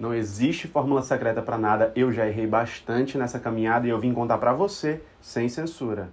Não existe fórmula secreta para nada. Eu já errei bastante nessa caminhada e eu vim contar para você sem censura.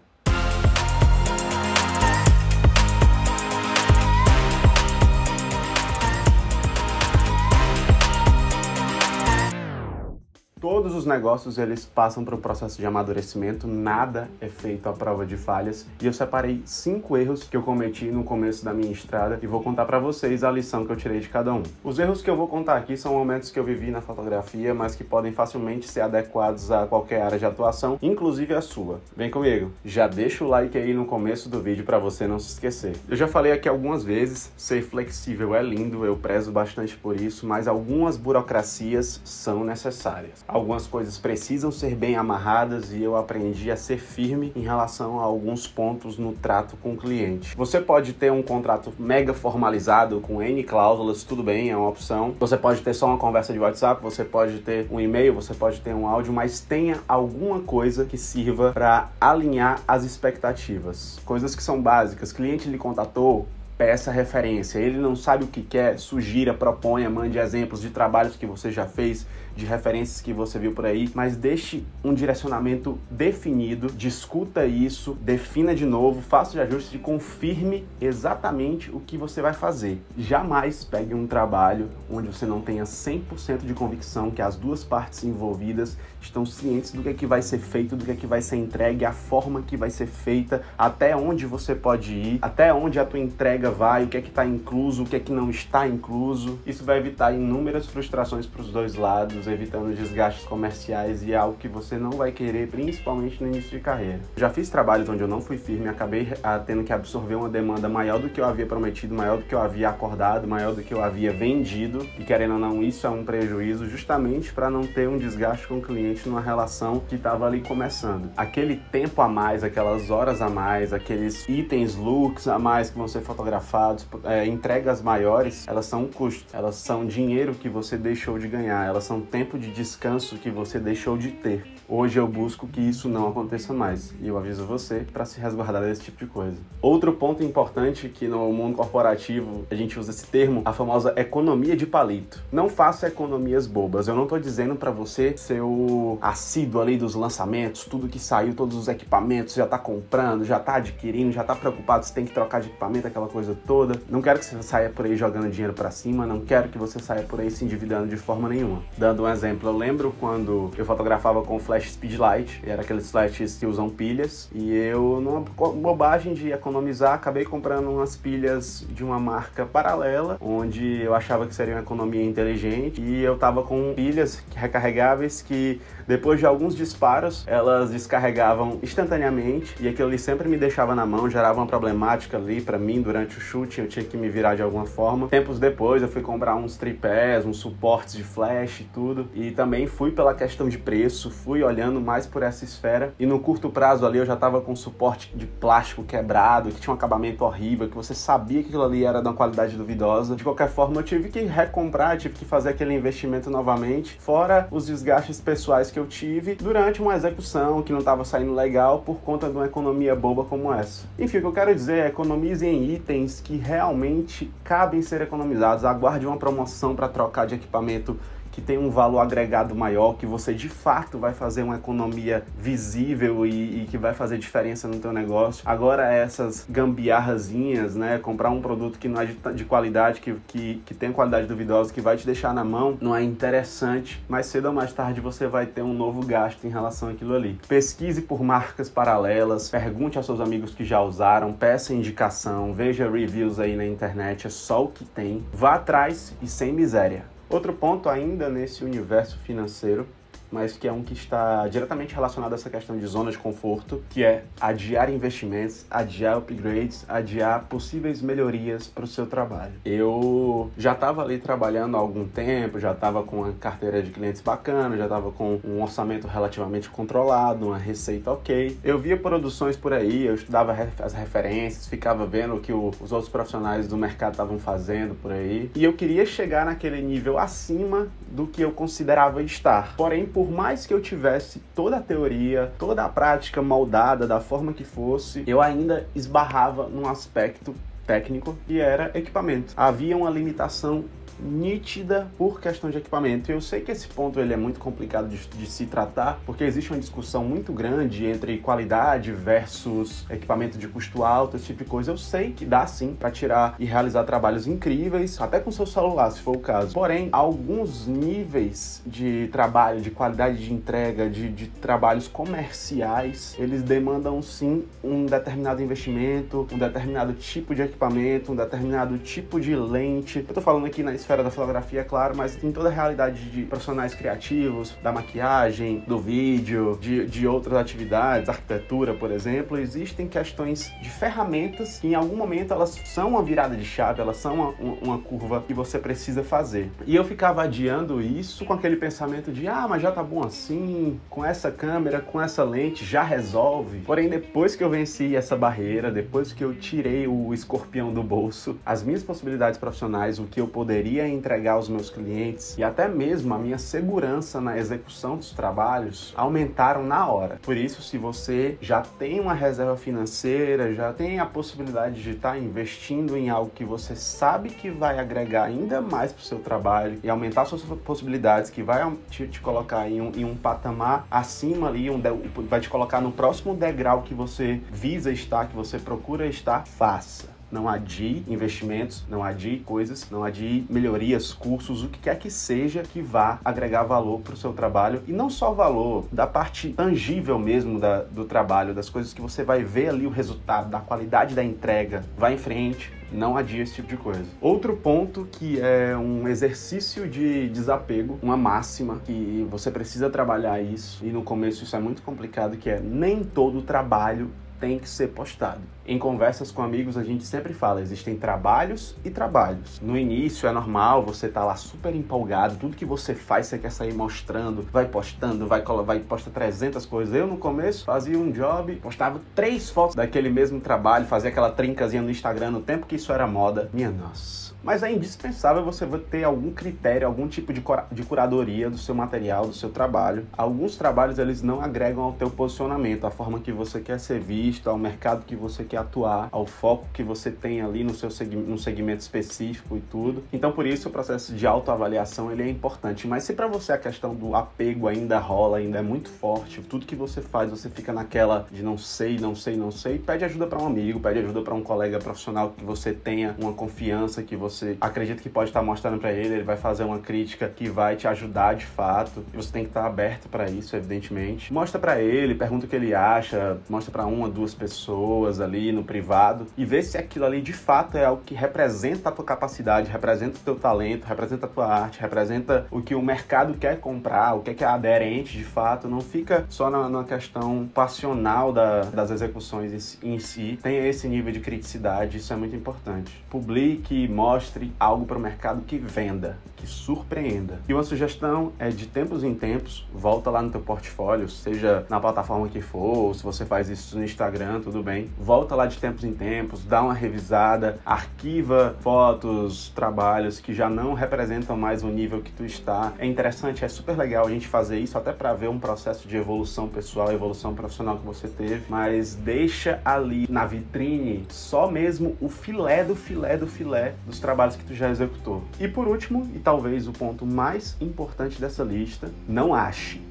Os negócios eles passam por um processo de amadurecimento, nada é feito à prova de falhas. E eu separei cinco erros que eu cometi no começo da minha estrada e vou contar para vocês a lição que eu tirei de cada um. Os erros que eu vou contar aqui são momentos que eu vivi na fotografia, mas que podem facilmente ser adequados a qualquer área de atuação, inclusive a sua. Vem comigo. Já deixa o like aí no começo do vídeo para você não se esquecer. Eu já falei aqui algumas vezes, ser flexível é lindo, eu prezo bastante por isso, mas algumas burocracias são necessárias. Algumas coisas precisam ser bem amarradas e eu aprendi a ser firme em relação a alguns pontos no trato com o cliente. Você pode ter um contrato mega formalizado com N cláusulas, tudo bem, é uma opção. Você pode ter só uma conversa de WhatsApp, você pode ter um e-mail, você pode ter um áudio, mas tenha alguma coisa que sirva para alinhar as expectativas. Coisas que são básicas. Cliente lhe contatou, peça referência. Ele não sabe o que quer, sugira, proponha, mande exemplos de trabalhos que você já fez, de referências que você viu por aí, mas deixe um direcionamento definido, discuta isso, defina de novo, faça os ajustes e confirme exatamente o que você vai fazer. Jamais pegue um trabalho onde você não tenha 100% de convicção que as duas partes envolvidas estão cientes do que é que vai ser feito, do que é que vai ser entregue, a forma que vai ser feita, até onde você pode ir, até onde a tua entrega vai, o que é que está incluso, o que é que não está incluso. Isso vai evitar inúmeras frustrações para os dois lados evitando desgastes comerciais e é algo que você não vai querer, principalmente no início de carreira. já fiz trabalhos onde eu não fui firme, acabei ah, tendo que absorver uma demanda maior do que eu havia prometido, maior do que eu havia acordado, maior do que eu havia vendido, e querendo ou não, isso é um prejuízo justamente para não ter um desgaste com o cliente numa relação que estava ali começando. Aquele tempo a mais, aquelas horas a mais, aqueles itens, looks a mais que vão ser fotografados, é, entregas maiores, elas são custo, elas são dinheiro que você deixou de ganhar, elas são tempo tempo de descanso que você deixou de ter. Hoje eu busco que isso não aconteça mais e eu aviso você para se resguardar desse tipo de coisa. Outro ponto importante que no mundo corporativo a gente usa esse termo, a famosa economia de palito. Não faça economias bobas. Eu não estou dizendo para você ser o assíduo ali dos lançamentos, tudo que saiu, todos os equipamentos, já está comprando, já está adquirindo, já está preocupado se tem que trocar de equipamento, aquela coisa toda. Não quero que você saia por aí jogando dinheiro para cima, não quero que você saia por aí se endividando de forma nenhuma. Dando exemplo, eu lembro quando eu fotografava com flash speedlight, era aqueles flashes que usam pilhas, e eu, numa bobagem de economizar, acabei comprando umas pilhas de uma marca paralela, onde eu achava que seria uma economia inteligente, e eu tava com pilhas recarregáveis que depois de alguns disparos, elas descarregavam instantaneamente e aquilo ali sempre me deixava na mão, gerava uma problemática ali para mim durante o chute, eu tinha que me virar de alguma forma. Tempos depois, eu fui comprar uns tripés, uns suportes de flash e tudo, e também fui pela questão de preço, fui olhando mais por essa esfera e no curto prazo ali eu já tava com suporte de plástico quebrado, que tinha um acabamento horrível, que você sabia que aquilo ali era de uma qualidade duvidosa. De qualquer forma, eu tive que recomprar, tive que fazer aquele investimento novamente, fora os desgastes pessoais que que eu tive durante uma execução que não estava saindo legal por conta de uma economia boba como essa. Enfim, o que eu quero dizer é economize em itens que realmente cabem ser economizados. Aguarde uma promoção para trocar de equipamento que tem um valor agregado maior, que você de fato vai fazer uma economia visível e, e que vai fazer diferença no teu negócio. Agora essas gambiarrazinhas, né, comprar um produto que não é de, de qualidade, que, que, que tem qualidade duvidosa, que vai te deixar na mão, não é interessante, mas cedo ou mais tarde você vai ter um novo gasto em relação àquilo ali. Pesquise por marcas paralelas, pergunte aos seus amigos que já usaram, peça indicação, veja reviews aí na internet, é só o que tem. Vá atrás e sem miséria. Outro ponto ainda nesse universo financeiro mas que é um que está diretamente relacionado a essa questão de zona de conforto, que é adiar investimentos, adiar upgrades, adiar possíveis melhorias para o seu trabalho. Eu já estava ali trabalhando há algum tempo, já estava com uma carteira de clientes bacana, já estava com um orçamento relativamente controlado, uma receita ok. Eu via produções por aí, eu estudava as referências, ficava vendo o que os outros profissionais do mercado estavam fazendo por aí, e eu queria chegar naquele nível acima do que eu considerava estar. Porém, por mais que eu tivesse toda a teoria, toda a prática moldada da forma que fosse, eu ainda esbarrava num aspecto técnico que era equipamento. Havia uma limitação nítida por questão de equipamento. Eu sei que esse ponto ele é muito complicado de, de se tratar, porque existe uma discussão muito grande entre qualidade versus equipamento de custo alto, esse tipo de coisa. Eu sei que dá sim para tirar e realizar trabalhos incríveis, até com seu celular, se for o caso. Porém, alguns níveis de trabalho, de qualidade de entrega, de, de trabalhos comerciais, eles demandam sim um determinado investimento, um determinado tipo de equipamento, um determinado tipo de lente. Eu tô falando aqui na esfera da fotografia, claro, mas tem toda a realidade de profissionais criativos, da maquiagem, do vídeo, de, de outras atividades, arquitetura, por exemplo. Existem questões de ferramentas que em algum momento elas são uma virada de chave, elas são uma, uma curva que você precisa fazer. E eu ficava adiando isso com aquele pensamento de, ah, mas já tá bom assim, com essa câmera, com essa lente, já resolve. Porém, depois que eu venci essa barreira, depois que eu tirei o escorpião do bolso, as minhas possibilidades profissionais, o que eu poderia entregar aos meus clientes e até mesmo a minha segurança na execução dos trabalhos aumentaram na hora. Por isso, se você já tem uma reserva financeira, já tem a possibilidade de estar investindo em algo que você sabe que vai agregar ainda mais para o seu trabalho e aumentar suas possibilidades, que vai te, te colocar em um, em um, patamar acima ali, um de, vai te colocar no próximo degrau que você visa estar, que você procura estar, faça não adie investimentos, não adie coisas, não adie melhorias, cursos, o que quer que seja que vá agregar valor para o seu trabalho e não só valor, da parte tangível mesmo da, do trabalho, das coisas que você vai ver ali o resultado, da qualidade da entrega. Vá em frente, não adia esse tipo de coisa. Outro ponto que é um exercício de desapego, uma máxima que você precisa trabalhar isso e no começo isso é muito complicado, que é nem todo trabalho tem que ser postado. Em conversas com amigos, a gente sempre fala: existem trabalhos e trabalhos. No início é normal, você tá lá super empolgado, tudo que você faz você quer sair mostrando, vai postando, vai, vai posta 300 coisas. Eu no começo fazia um job, postava três fotos daquele mesmo trabalho, fazia aquela trincazinha no Instagram no tempo que isso era moda. Minha nossa mas é indispensável você ter algum critério, algum tipo de, de curadoria do seu material, do seu trabalho. Alguns trabalhos eles não agregam ao teu posicionamento, à forma que você quer ser visto, ao mercado que você quer atuar, ao foco que você tem ali no seu segmento, no segmento específico e tudo. Então por isso o processo de autoavaliação ele é importante. Mas se para você a questão do apego ainda rola, ainda é muito forte, tudo que você faz você fica naquela de não sei, não sei, não sei, pede ajuda para um amigo, pede ajuda para um colega profissional que você tenha uma confiança que você você acredita que pode estar mostrando para ele, ele vai fazer uma crítica que vai te ajudar de fato. E você tem que estar aberto para isso, evidentemente. Mostra para ele, pergunta o que ele acha, mostra para uma, duas pessoas ali no privado e vê se aquilo ali de fato é algo que representa a tua capacidade, representa o teu talento, representa a tua arte, representa o que o mercado quer comprar, o que é, que é aderente de fato. Não fica só na, na questão passional da, das execuções em si. Tenha esse nível de criticidade, isso é muito importante. Publique, mostre mostre algo para o mercado que venda, que surpreenda. E uma sugestão é de tempos em tempos, volta lá no teu portfólio, seja na plataforma que for, ou se você faz isso no Instagram, tudo bem. Volta lá de tempos em tempos, dá uma revisada, arquiva fotos, trabalhos que já não representam mais o nível que tu está. É interessante, é super legal a gente fazer isso até para ver um processo de evolução pessoal, evolução profissional que você teve, mas deixa ali na vitrine só mesmo o filé do filé do filé dos trabalhos que tu já executou. E por último, e talvez o ponto mais importante dessa lista, não ache,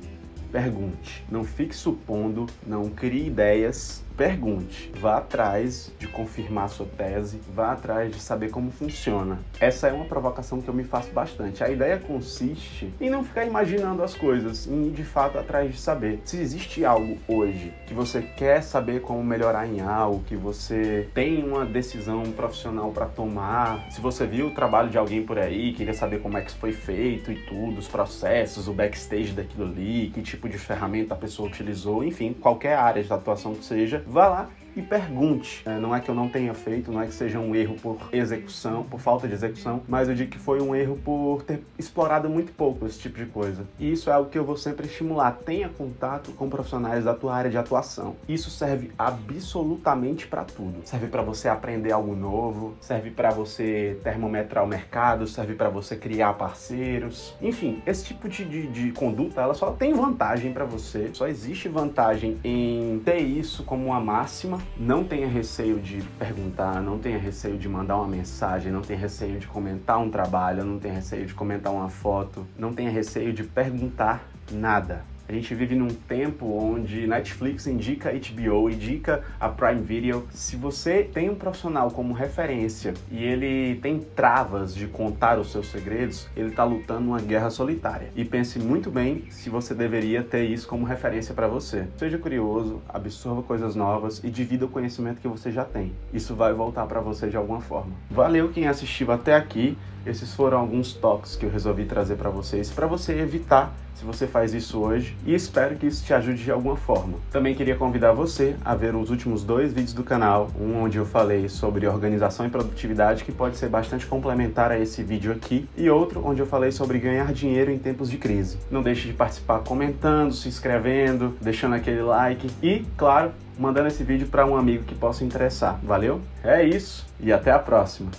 pergunte. Não fique supondo, não crie ideias pergunte, vá atrás de confirmar sua tese, vá atrás de saber como funciona. Essa é uma provocação que eu me faço bastante. A ideia consiste em não ficar imaginando as coisas, em ir de fato atrás de saber. Se existe algo hoje que você quer saber como melhorar em algo, que você tem uma decisão profissional para tomar, se você viu o trabalho de alguém por aí, queria saber como é que foi feito e tudo, os processos, o backstage daquilo ali, que tipo de ferramenta a pessoa utilizou, enfim, qualquer área de atuação que seja, vá lá e pergunte. É, não é que eu não tenha feito, não é que seja um erro por execução, por falta de execução, mas eu digo que foi um erro por ter explorado muito pouco esse tipo de coisa. E isso é algo que eu vou sempre estimular. Tenha contato com profissionais da tua área de atuação. Isso serve absolutamente para tudo. Serve para você aprender algo novo, serve para você termometrar o mercado, serve para você criar parceiros. Enfim, esse tipo de, de, de conduta, ela só tem vantagem para você. Só existe vantagem em ter isso como uma máxima não tenha receio de perguntar, não tenha receio de mandar uma mensagem, não tenha receio de comentar um trabalho, não tenha receio de comentar uma foto, não tenha receio de perguntar nada. A gente vive num tempo onde Netflix indica HBO, indica a Prime Video. Se você tem um profissional como referência e ele tem travas de contar os seus segredos, ele está lutando uma guerra solitária. E pense muito bem se você deveria ter isso como referência para você. Seja curioso, absorva coisas novas e divida o conhecimento que você já tem. Isso vai voltar para você de alguma forma. Valeu quem assistiu até aqui. Esses foram alguns toques que eu resolvi trazer para vocês, para você evitar se você faz isso hoje e espero que isso te ajude de alguma forma. Também queria convidar você a ver os últimos dois vídeos do canal, um onde eu falei sobre organização e produtividade, que pode ser bastante complementar a esse vídeo aqui, e outro onde eu falei sobre ganhar dinheiro em tempos de crise. Não deixe de participar comentando, se inscrevendo, deixando aquele like e, claro, mandando esse vídeo para um amigo que possa interessar. Valeu? É isso e até a próxima!